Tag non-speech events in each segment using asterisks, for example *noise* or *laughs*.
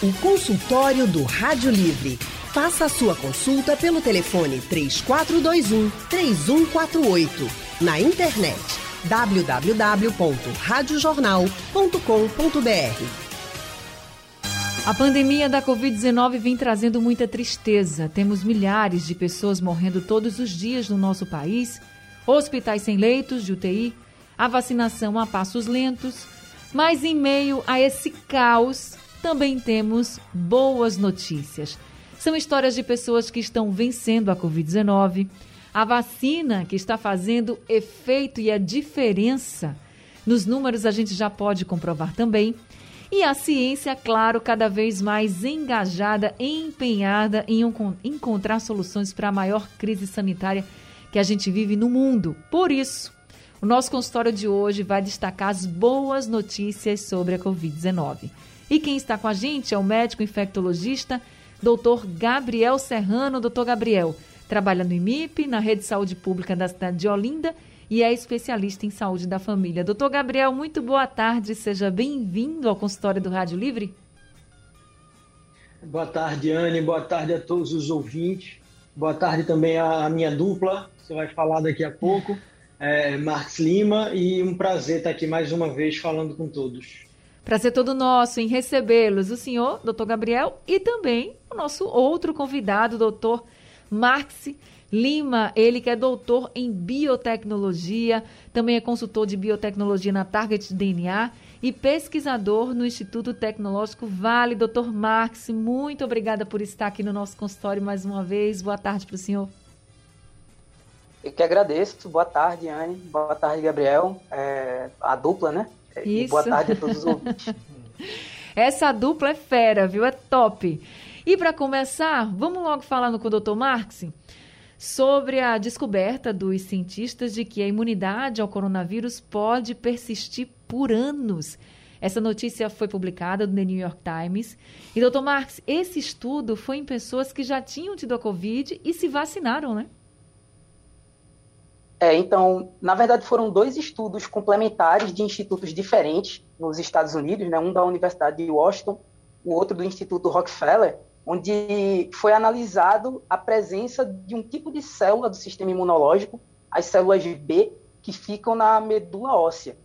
O consultório do Rádio Livre. Faça a sua consulta pelo telefone 3421 3148. Na internet www.radiojornal.com.br. A pandemia da Covid-19 vem trazendo muita tristeza. Temos milhares de pessoas morrendo todos os dias no nosso país, hospitais sem leitos de UTI, a vacinação a passos lentos. Mas em meio a esse caos, também temos boas notícias. São histórias de pessoas que estão vencendo a Covid-19, a vacina que está fazendo efeito e a diferença. Nos números a gente já pode comprovar também. E a ciência, claro, cada vez mais engajada, empenhada em encontrar soluções para a maior crise sanitária que a gente vive no mundo. Por isso, o nosso consultório de hoje vai destacar as boas notícias sobre a Covid-19. E quem está com a gente é o médico infectologista, doutor Gabriel Serrano. Doutor Gabriel, trabalha no IMIP, na Rede de Saúde Pública da cidade de Olinda e é especialista em saúde da família. Doutor Gabriel, muito boa tarde, seja bem-vindo ao consultório do Rádio Livre. Boa tarde, Anne, boa tarde a todos os ouvintes. Boa tarde também à minha dupla, você vai falar daqui a pouco, é, Marcos Lima, e um prazer estar aqui mais uma vez falando com todos. Prazer todo nosso em recebê-los, o senhor, doutor Gabriel, e também o nosso outro convidado, doutor Marx Lima, ele que é doutor em biotecnologia, também é consultor de biotecnologia na Target DNA e pesquisador no Instituto Tecnológico Vale. Doutor Marx, muito obrigada por estar aqui no nosso consultório mais uma vez. Boa tarde para o senhor. Eu que agradeço. Boa tarde, Anne. Boa tarde, Gabriel. É, a dupla, né? Isso. E boa tarde a todos os ouvintes. *laughs* Essa dupla é fera, viu? É top. E para começar, vamos logo falando com o Dr. Marx sobre a descoberta dos cientistas de que a imunidade ao coronavírus pode persistir por anos. Essa notícia foi publicada no The New York Times. E, doutor Marx, esse estudo foi em pessoas que já tinham tido a Covid e se vacinaram, né? É, então, na verdade, foram dois estudos complementares de institutos diferentes nos Estados Unidos, né? um da Universidade de Washington, o outro do Instituto Rockefeller, onde foi analisado a presença de um tipo de célula do sistema imunológico, as células B, que ficam na medula óssea.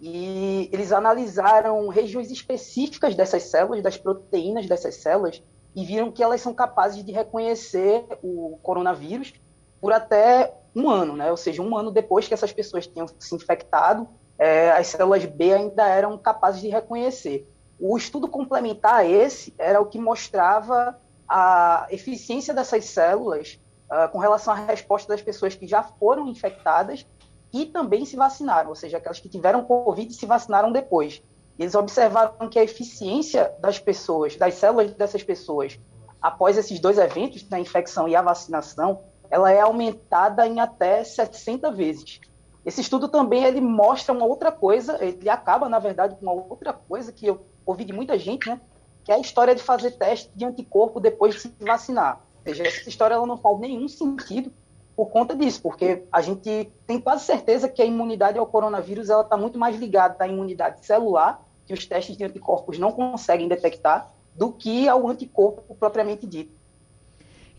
E eles analisaram regiões específicas dessas células, das proteínas dessas células, e viram que elas são capazes de reconhecer o coronavírus por até um ano, né? Ou seja, um ano depois que essas pessoas tinham se infectado, é, as células B ainda eram capazes de reconhecer. O estudo complementar a esse era o que mostrava a eficiência dessas células uh, com relação à resposta das pessoas que já foram infectadas e também se vacinaram, ou seja, aquelas que tiveram Covid e se vacinaram depois. Eles observaram que a eficiência das pessoas, das células dessas pessoas, após esses dois eventos, a infecção e a vacinação, ela é aumentada em até 60 vezes. Esse estudo também ele mostra uma outra coisa, ele acaba, na verdade, com uma outra coisa que eu ouvi de muita gente, né? Que é a história de fazer teste de anticorpo depois de se vacinar. Ou seja, essa história ela não faz nenhum sentido por conta disso, porque a gente tem quase certeza que a imunidade ao coronavírus ela está muito mais ligada à imunidade celular, que os testes de anticorpos não conseguem detectar, do que ao anticorpo propriamente dito.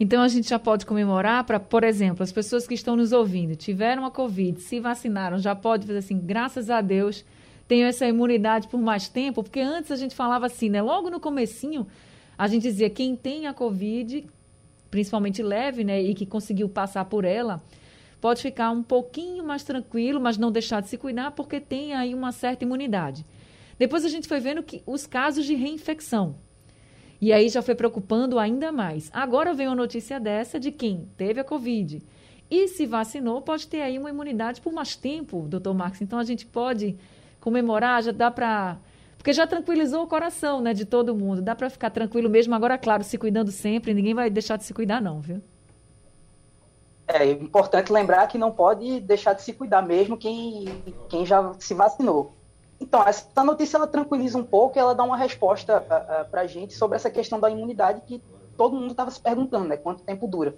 Então a gente já pode comemorar para, por exemplo, as pessoas que estão nos ouvindo, tiveram a Covid, se vacinaram, já pode fazer assim, graças a Deus, tenho essa imunidade por mais tempo, porque antes a gente falava assim, né? Logo no comecinho, a gente dizia quem tem a Covid, principalmente leve, né, e que conseguiu passar por ela, pode ficar um pouquinho mais tranquilo, mas não deixar de se cuidar, porque tem aí uma certa imunidade. Depois a gente foi vendo que os casos de reinfecção, e aí já foi preocupando ainda mais. Agora vem uma notícia dessa de quem teve a Covid e se vacinou pode ter aí uma imunidade por mais tempo, doutor Marcos. Então a gente pode comemorar, já dá para. Porque já tranquilizou o coração né, de todo mundo. Dá para ficar tranquilo mesmo. Agora, claro, se cuidando sempre, ninguém vai deixar de se cuidar, não, viu? É importante lembrar que não pode deixar de se cuidar mesmo quem, quem já se vacinou. Então, essa notícia ela tranquiliza um pouco e ela dá uma resposta uh, uh, para a gente sobre essa questão da imunidade que todo mundo estava se perguntando, né? Quanto tempo dura?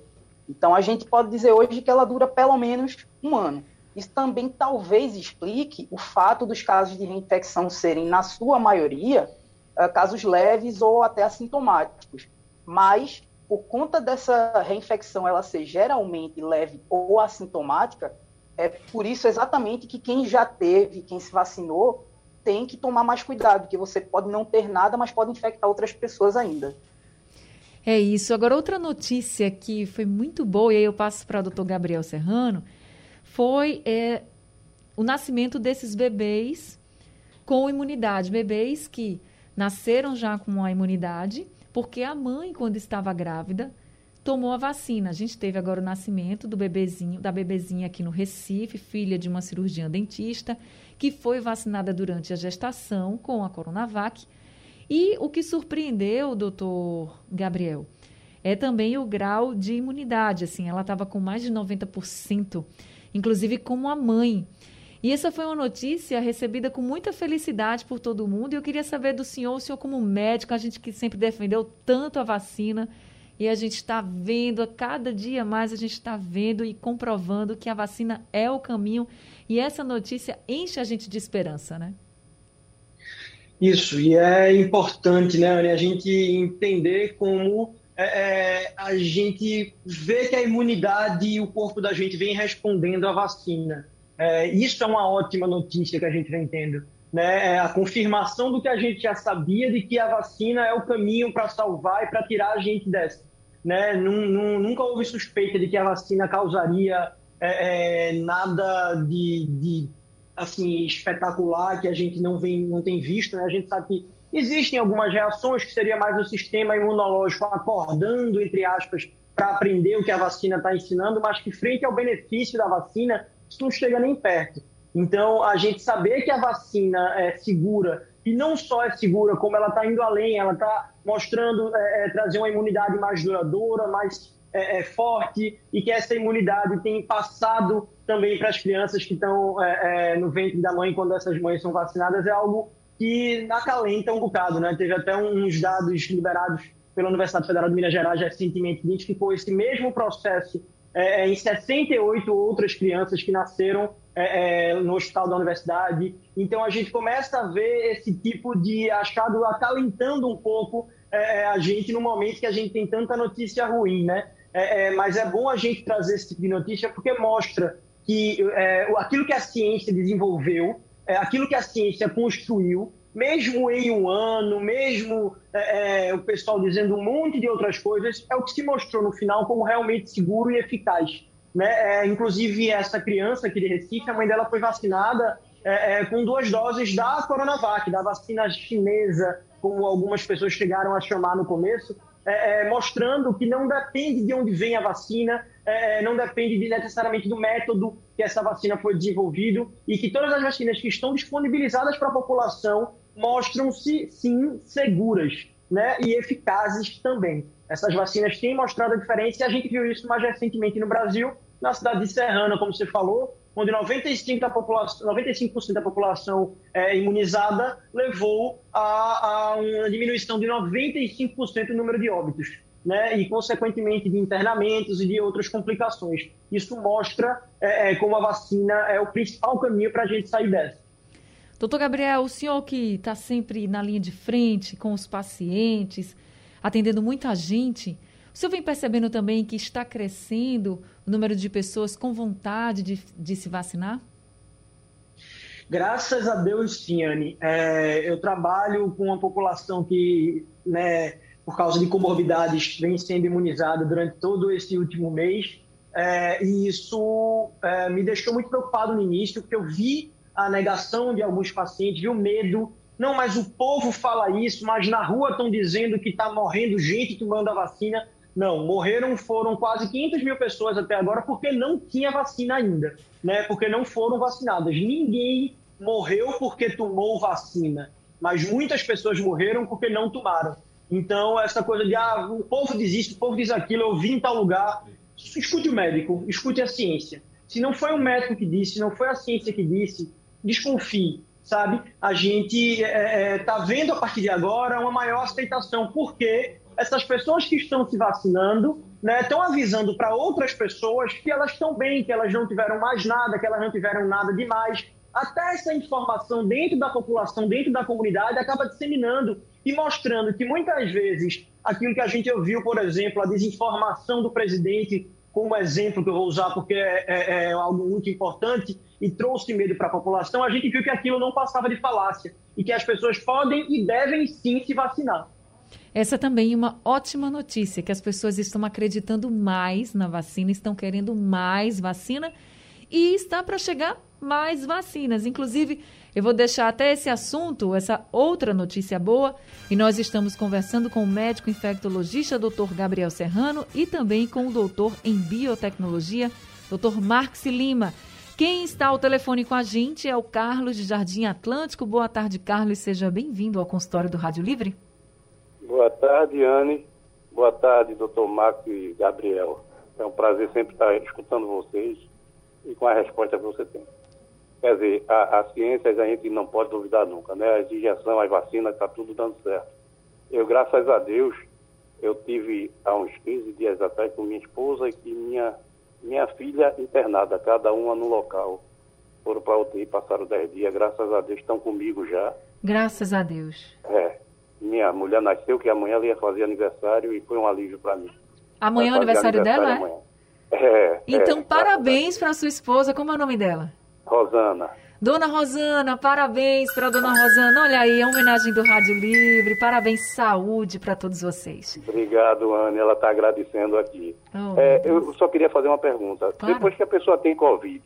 Então, a gente pode dizer hoje que ela dura pelo menos um ano. Isso também talvez explique o fato dos casos de reinfecção serem, na sua maioria, uh, casos leves ou até assintomáticos. Mas, por conta dessa reinfecção ela ser geralmente leve ou assintomática, é por isso exatamente que quem já teve, quem se vacinou, tem que tomar mais cuidado, porque você pode não ter nada, mas pode infectar outras pessoas ainda. É isso. Agora, outra notícia que foi muito boa, e aí eu passo para o doutor Gabriel Serrano, foi é, o nascimento desses bebês com imunidade. Bebês que nasceram já com a imunidade, porque a mãe, quando estava grávida, tomou a vacina. A gente teve agora o nascimento do bebezinho, da bebezinha aqui no Recife, filha de uma cirurgiã dentista, que foi vacinada durante a gestação com a Coronavac. E o que surpreendeu, doutor Gabriel, é também o grau de imunidade. Assim, ela estava com mais de 90%, inclusive como a mãe. E essa foi uma notícia recebida com muita felicidade por todo mundo. E eu queria saber do senhor, o senhor como médico, a gente que sempre defendeu tanto a vacina, e a gente está vendo, a cada dia mais a gente está vendo e comprovando que a vacina é o caminho. E essa notícia enche a gente de esperança, né? Isso, e é importante, né, Anny, a gente entender como é, é, a gente vê que a imunidade e o corpo da gente vem respondendo à vacina. É, isso é uma ótima notícia que a gente vem tendo. Né? É a confirmação do que a gente já sabia de que a vacina é o caminho para salvar e para tirar a gente dessa. Né? nunca houve suspeita de que a vacina causaria é, é, nada de, de, assim espetacular que a gente não, vem, não tem visto. Né? A gente sabe que existem algumas reações que seria mais o sistema imunológico acordando, entre aspas, para aprender o que a vacina está ensinando, mas que frente ao benefício da vacina, isso não chega nem perto. Então, a gente saber que a vacina é segura, e não só é segura, como ela está indo além, ela está mostrando é, é, trazer uma imunidade mais duradoura, mais é, é, forte, e que essa imunidade tem passado também para as crianças que estão é, é, no ventre da mãe quando essas mães são vacinadas, é algo que acalenta um bocado. Né? Teve até uns dados liberados pela Universidade Federal de Minas Gerais recentemente que identificou esse mesmo processo em 68 outras crianças que nasceram é, é, no hospital da universidade. Então a gente começa a ver esse tipo de achado acalentando um pouco é, é, a gente no momento que a gente tem tanta notícia ruim, né? mas é bom a gente trazer esse tipo de notícia porque mostra que aquilo que a ciência desenvolveu, aquilo que a ciência construiu, mesmo em um ano, mesmo é, é, o pessoal dizendo um monte de outras coisas, é o que se mostrou no final como realmente seguro e eficaz. Né? É, inclusive, essa criança aqui de Recife, a mãe dela foi vacinada é, é com duas doses da Coronavac, da vacina chinesa, como algumas pessoas chegaram a chamar no começo, é, mostrando que não depende de onde vem a vacina, não depende de, necessariamente do método que essa vacina foi desenvolvido e que todas as vacinas que estão disponibilizadas para a população mostram-se, sim, seguras né, e eficazes também. Essas vacinas têm mostrado a diferença e a gente viu isso mais recentemente no Brasil, na cidade de Serrana, como você falou, onde 95%, da população, 95 da população é, imunizada levou a, a, uma diminuição de 95% no número de óbitos. Né, e, consequentemente, de internamentos e de outras complicações. Isso mostra é, é, como a vacina é o principal caminho para a gente sair dessa. Doutor Gabriel, o senhor que está sempre na linha de frente com os pacientes, atendendo muita gente, o senhor vem percebendo também que está crescendo o número de pessoas com vontade de, de se vacinar? Graças a Deus, sim. É, eu trabalho com uma população que, né, por causa de comorbidades, vem sendo imunizada durante todo esse último mês. É, e isso é, me deixou muito preocupado no início, porque eu vi a negação de alguns pacientes, viu medo. Não, mas o povo fala isso, mas na rua estão dizendo que está morrendo gente tomando a vacina. Não, morreram foram quase 500 mil pessoas até agora porque não tinha vacina ainda, né? Porque não foram vacinadas. Ninguém morreu porque tomou vacina, mas muitas pessoas morreram porque não tomaram. Então, essa coisa de ah, o povo diz isso, o povo diz aquilo, eu vim tal lugar. Escute o médico, escute a ciência. Se não foi o médico que disse, se não foi a ciência que disse, desconfie, sabe? A gente está é, é tá vendo a partir de agora uma maior aceitação, porque essas pessoas que estão se vacinando né, estão avisando para outras pessoas que elas estão bem, que elas não tiveram mais nada, que elas não tiveram nada demais. Até essa informação dentro da população, dentro da comunidade, acaba disseminando e mostrando que muitas vezes aquilo que a gente ouviu, por exemplo, a desinformação do presidente, como exemplo que eu vou usar porque é, é, é algo muito importante e trouxe medo para a população, a gente viu que aquilo não passava de falácia e que as pessoas podem e devem sim se vacinar. Essa também é uma ótima notícia, que as pessoas estão acreditando mais na vacina, estão querendo mais vacina e está para chegar mais vacinas. Inclusive, eu vou deixar até esse assunto, essa outra notícia boa, e nós estamos conversando com o médico infectologista Dr. Gabriel Serrano e também com o doutor em biotecnologia, Dr. Marx Lima. Quem está ao telefone com a gente é o Carlos de Jardim Atlântico. Boa tarde, Carlos, seja bem-vindo ao consultório do Rádio Livre. Boa tarde, Anne. Boa tarde, doutor Marco e Gabriel. É um prazer sempre estar escutando vocês e com a resposta que você tem. Quer dizer, a, a ciência a gente não pode duvidar nunca, né? As injeções, as vacinas, está tudo dando certo. Eu, graças a Deus, eu tive há uns 15 dias atrás com minha esposa e minha, minha filha internada, cada uma no local. Foram para a UTI, passaram 10 dias, graças a Deus estão comigo já. Graças a Deus. É. Minha mulher nasceu, que amanhã ela ia fazer aniversário e foi um alívio para mim. Amanhã é o aniversário, aniversário dela, é? É, então, é, parabéns para sua esposa. Como é o nome dela? Rosana. Dona Rosana, parabéns para Dona Rosana. Olha aí, a homenagem do Rádio Livre. Parabéns, saúde para todos vocês. Obrigado, Anne. Ela está agradecendo aqui. Oh, é, eu só queria fazer uma pergunta. Claro. Depois que a pessoa tem Covid,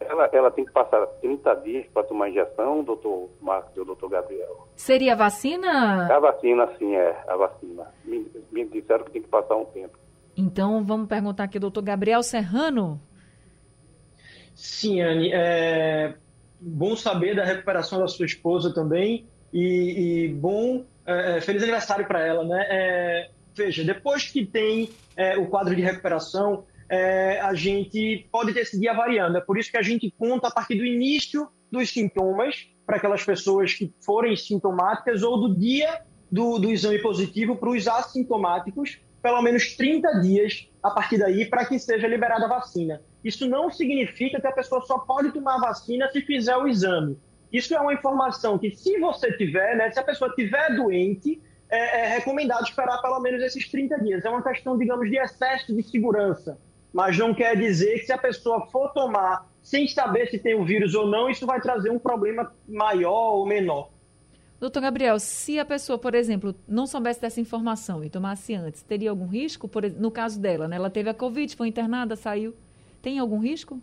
ela, ela tem que passar 30 dias para tomar injeção, doutor Marcos e o doutor Gabriel? Seria a vacina? A vacina, sim, é. A vacina. Me, me disseram que tem que passar um tempo. Então, vamos perguntar aqui, doutor Gabriel Serrano. Sim, Anne. É bom saber da recuperação da sua esposa também e, e bom, é, é feliz aniversário para ela, né? É, veja, depois que tem é, o quadro de recuperação, é, a gente pode esse dia variando. É por isso que a gente conta a partir do início dos sintomas para aquelas pessoas que forem sintomáticas ou do dia do, do exame positivo para os assintomáticos, pelo menos 30 dias a partir daí para que seja liberada a vacina. Isso não significa que a pessoa só pode tomar a vacina se fizer o exame. Isso é uma informação que, se você tiver, né, se a pessoa tiver doente, é, é recomendado esperar pelo menos esses 30 dias. É uma questão, digamos, de excesso de segurança. Mas não quer dizer que se a pessoa for tomar sem saber se tem o vírus ou não, isso vai trazer um problema maior ou menor. Doutor Gabriel, se a pessoa, por exemplo, não soubesse dessa informação e tomasse antes, teria algum risco? Por, no caso dela, né? ela teve a Covid, foi internada, saiu. Tem algum risco?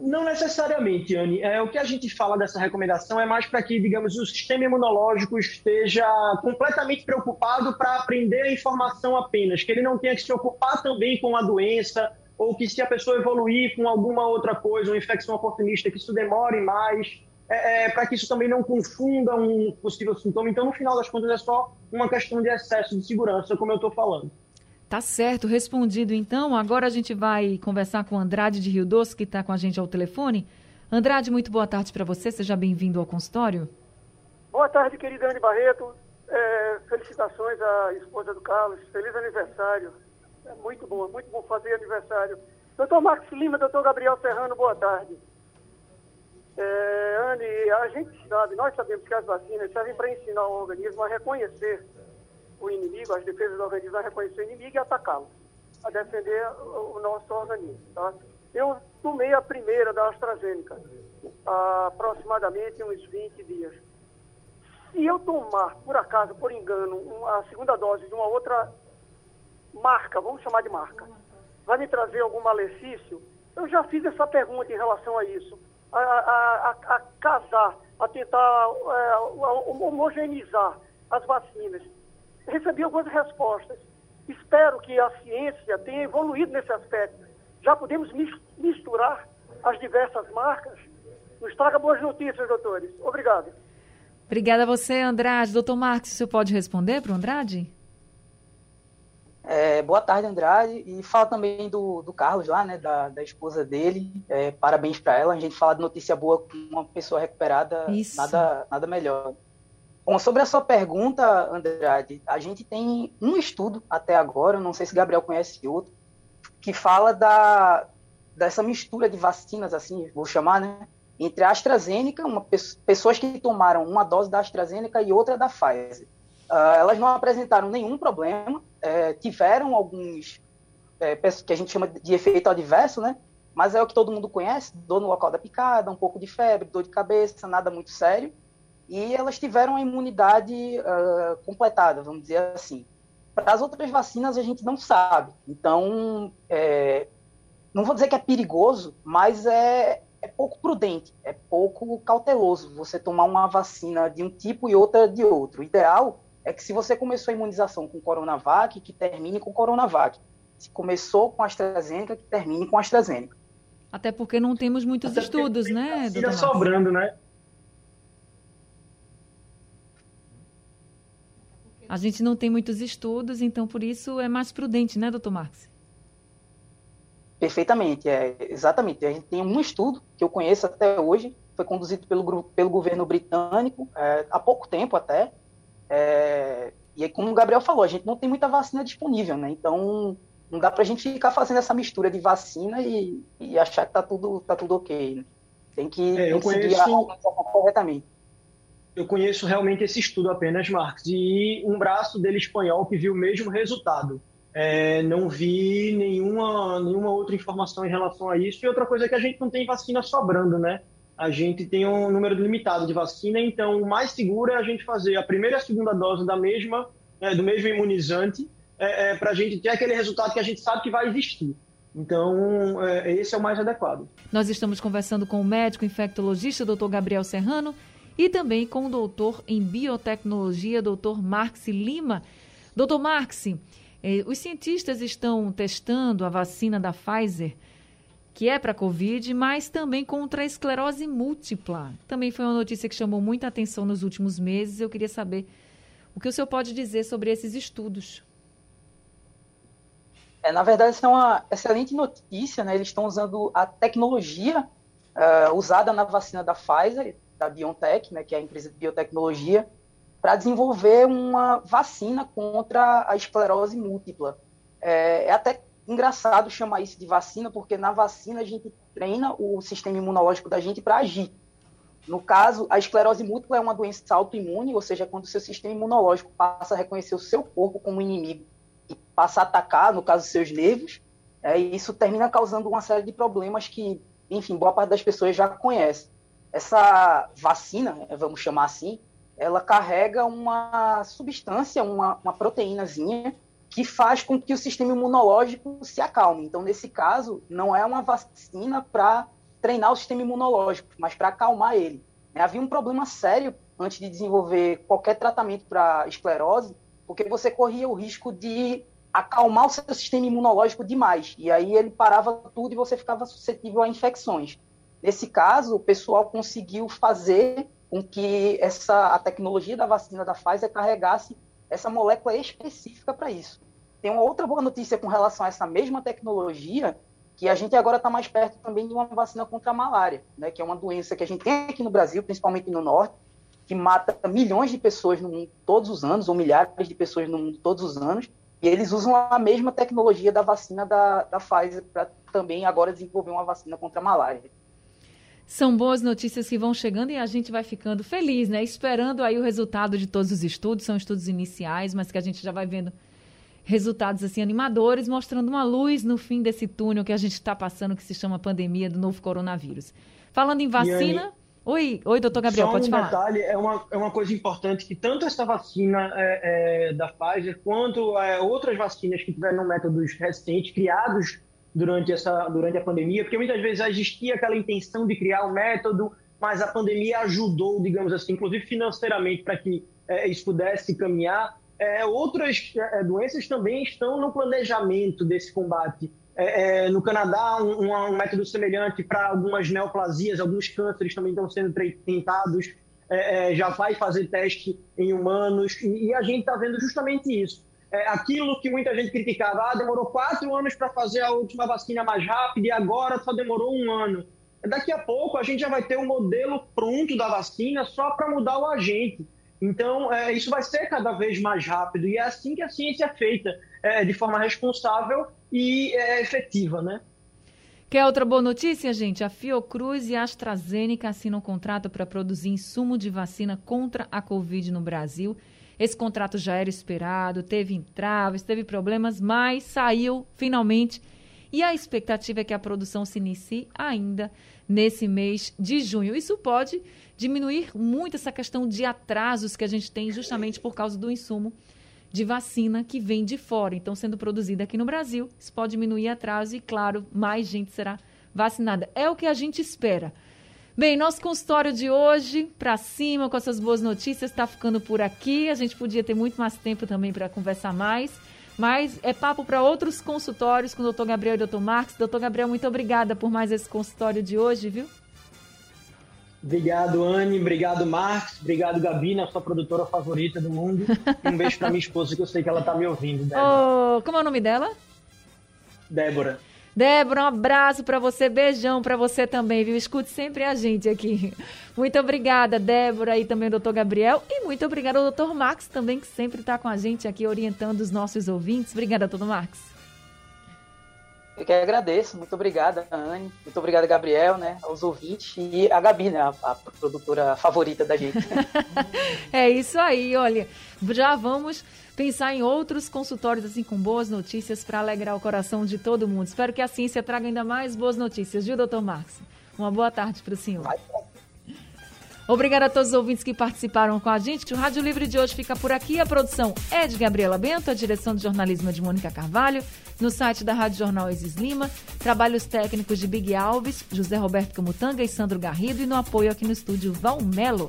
Não necessariamente, Anne. É, o que a gente fala dessa recomendação é mais para que, digamos, o sistema imunológico esteja completamente preocupado para aprender a informação apenas, que ele não tenha que se ocupar também com a doença, ou que se a pessoa evoluir com alguma outra coisa, uma infecção oportunista, que isso demore mais, é, é, para que isso também não confunda um possível sintoma. Então, no final das contas, é só uma questão de excesso de segurança, como eu estou falando. Tá certo, respondido então. Agora a gente vai conversar com Andrade de Rio Doce, que está com a gente ao telefone. Andrade, muito boa tarde para você. Seja bem-vindo ao consultório. Boa tarde, querida Anne Barreto. É, felicitações à esposa do Carlos. Feliz aniversário. É muito bom, muito bom fazer aniversário. Doutor Marcos Lima, doutor Gabriel Serrano, boa tarde. É, Anne, a gente sabe, nós sabemos que as vacinas servem para ensinar o organismo a reconhecer o inimigo, as defesas a reconhecer o inimigo e atacá-lo, a defender o, nosso organismo. Tá? Eu tomei a primeira da AstraZeneca, aproximadamente uns 20 dias. Se eu tomar, por acaso, por engano, a segunda dose de uma outra marca, vamos chamar de marca, vai me trazer algum malefício? Eu já fiz essa pergunta em relação a isso. A, a, a, a casar, a tentar é, homogeneizar as vacinas recebi algumas respostas. Espero que a ciência tenha evoluído nesse aspecto. Já podemos misturar as diversas marcas. Nos traga boas notícias, doutores. Obrigado. Obrigada a você, Andrade. Doutor Marcos, o senhor pode responder para o Andrade? É, boa tarde, Andrade. E fala também do, do Carlos lá, né, da, da esposa dele. É, parabéns para ela. A gente fala de notícia boa com uma pessoa recuperada, Isso. nada, nada melhor. Bom, sobre a sua pergunta, Andrade, a gente tem um estudo até agora, não sei se Gabriel conhece outro, que fala da, dessa mistura de vacinas, assim, vou chamar, né? entre a AstraZeneca, uma, pessoas que tomaram uma dose da AstraZeneca e outra da Pfizer. Uh, elas não apresentaram nenhum problema, é, tiveram alguns é, que a gente chama de efeito adverso, né? Mas é o que todo mundo conhece, dor no local da picada, um pouco de febre, dor de cabeça, nada muito sério. E elas tiveram a imunidade uh, completada, vamos dizer assim. Para as outras vacinas a gente não sabe. Então, é, não vou dizer que é perigoso, mas é, é pouco prudente, é pouco cauteloso você tomar uma vacina de um tipo e outra de outro. O ideal é que se você começou a imunização com Coronavac, que termine com Coronavac. Se começou com AstraZeneca, que termine com AstraZeneca. Até porque não temos muitos Até estudos, né, doutor? sobrando, né? A gente não tem muitos estudos, então por isso é mais prudente, né, doutor Marx? Perfeitamente, é, exatamente. A gente tem um estudo que eu conheço até hoje, foi conduzido pelo, pelo governo britânico, é, há pouco tempo até. É, e aí, como o Gabriel falou, a gente não tem muita vacina disponível, né? Então, não dá para a gente ficar fazendo essa mistura de vacina e, e achar que tá tudo, tá tudo ok. Né? Tem que, é, tem que conheço... seguir a corretamente eu conheço realmente esse estudo apenas, Marx, e um braço dele espanhol que viu o mesmo resultado. É, não vi nenhuma, nenhuma outra informação em relação a isso. E outra coisa é que a gente não tem vacina sobrando, né? A gente tem um número limitado de vacina, então o mais seguro é a gente fazer a primeira e a segunda dose da mesma, é, do mesmo imunizante, é, é para a gente ter aquele resultado que a gente sabe que vai existir. Então, é, esse é o mais adequado. Nós estamos conversando com o médico infectologista, Dr. Gabriel Serrano, e também com o doutor em biotecnologia, doutor Marx Lima. Doutor Marx, eh, os cientistas estão testando a vacina da Pfizer, que é para a Covid, mas também contra a esclerose múltipla. Também foi uma notícia que chamou muita atenção nos últimos meses. Eu queria saber o que o senhor pode dizer sobre esses estudos. É, na verdade, isso é uma excelente notícia. Né? Eles estão usando a tecnologia uh, usada na vacina da Pfizer, da BioNTech, né, que é a empresa de biotecnologia, para desenvolver uma vacina contra a esclerose múltipla. É, é, até engraçado chamar isso de vacina, porque na vacina a gente treina o sistema imunológico da gente para agir. No caso, a esclerose múltipla é uma doença autoimune, ou seja, quando o seu sistema imunológico passa a reconhecer o seu corpo como inimigo e passa a atacar, no caso, seus nervos, é, isso termina causando uma série de problemas que, enfim, boa parte das pessoas já conhece essa vacina, vamos chamar assim, ela carrega uma substância, uma, uma proteínazinha que faz com que o sistema imunológico se acalme. Então, nesse caso, não é uma vacina para treinar o sistema imunológico, mas para acalmar ele. É, havia um problema sério antes de desenvolver qualquer tratamento para esclerose, porque você corria o risco de acalmar o seu sistema imunológico demais. E aí ele parava tudo e você ficava suscetível a infecções. Nesse caso, o pessoal conseguiu fazer com que essa, a tecnologia da vacina da Pfizer carregasse essa molécula específica para isso. Tem uma outra boa notícia com relação a essa mesma tecnologia, que a gente agora está mais perto também de uma vacina contra a malária, né, que é uma doença que a gente tem aqui no Brasil, principalmente no norte, que mata milhões de pessoas no mundo todos os anos, ou milhares de pessoas no mundo todos os anos, e eles usam a mesma tecnologia da vacina da, da Pfizer para também agora desenvolver uma vacina contra a malária. São boas notícias que vão chegando e a gente vai ficando feliz, né? Esperando aí o resultado de todos os estudos, são estudos iniciais, mas que a gente já vai vendo resultados assim animadores, mostrando uma luz no fim desse túnel que a gente está passando, que se chama pandemia do novo coronavírus. Falando em vacina. Oi, oi, doutor Gabriel, Só pode um falar. detalhe, é uma, é uma coisa importante que tanto essa vacina é, é, da Pfizer quanto é, outras vacinas que tiveram métodos recentes, criados durante, essa, durante a pandemia, porque muitas vezes existia aquela intenção de criar um método, mas a pandemia ajudou, digamos assim, inclusive financeiramente, para que é, isso pudesse caminhar. É, outras é, doenças também estão no planejamento desse combate. É, é, no Canadá, um, um método semelhante para algumas neoplasias, alguns cânceres também estão sendo tentados. É, já vai fazer teste em humanos, e, e a gente está vendo justamente isso é, aquilo que muita gente criticava, ah, demorou quatro anos para fazer a última vacina mais rápida e agora só demorou um ano. Daqui a pouco a gente já vai ter um modelo pronto da vacina só para mudar o agente. Então, é, isso vai ser cada vez mais rápido e é assim que a ciência é feita, é, de forma responsável e é, efetiva, né? Quer outra boa notícia, gente? A Fiocruz e a AstraZeneca assinam um contrato para produzir insumo de vacina contra a Covid no Brasil. Esse contrato já era esperado, teve entraves, teve problemas, mas saiu finalmente. E a expectativa é que a produção se inicie ainda nesse mês de junho. Isso pode diminuir muito essa questão de atrasos que a gente tem justamente por causa do insumo de vacina que vem de fora. Então, sendo produzida aqui no Brasil, isso pode diminuir atraso e, claro, mais gente será vacinada. É o que a gente espera. Bem, nosso consultório de hoje, para cima, com essas boas notícias, está ficando por aqui. A gente podia ter muito mais tempo também para conversar mais, mas é papo para outros consultórios com o doutor Gabriel e o doutor Marcos. Doutor Gabriel, muito obrigada por mais esse consultório de hoje, viu? Obrigado, Anne. Obrigado, Marcos. Obrigado, Gabi, nossa produtora favorita do mundo. Um beijo para minha esposa, que eu sei que ela tá me ouvindo. Débora. Oh, como é o nome dela? Débora. Débora, um abraço para você, beijão para você também, viu? Escute sempre a gente aqui. Muito obrigada, Débora, e também o doutor Gabriel. E muito obrigada ao doutor Max também, que sempre está com a gente aqui orientando os nossos ouvintes. Obrigada, doutor Max. Eu que agradeço, muito obrigada, Anne, muito obrigada, Gabriel, né, aos ouvintes e a Gabi, né, a, a produtora favorita da gente. Né? *laughs* é isso aí, olha, já vamos pensar em outros consultórios assim com boas notícias para alegrar o coração de todo mundo. Espero que a ciência traga ainda mais boas notícias, viu, doutor Marcos? Uma boa tarde para o senhor. Vai, Obrigada a todos os ouvintes que participaram com a gente. O Rádio Livre de hoje fica por aqui. A produção é de Gabriela Bento, a direção de jornalismo é de Mônica Carvalho. No site da Rádio Jornal Isis Lima, trabalhos técnicos de Big Alves, José Roberto Camutanga e Sandro Garrido. E no apoio aqui no estúdio Valmelo.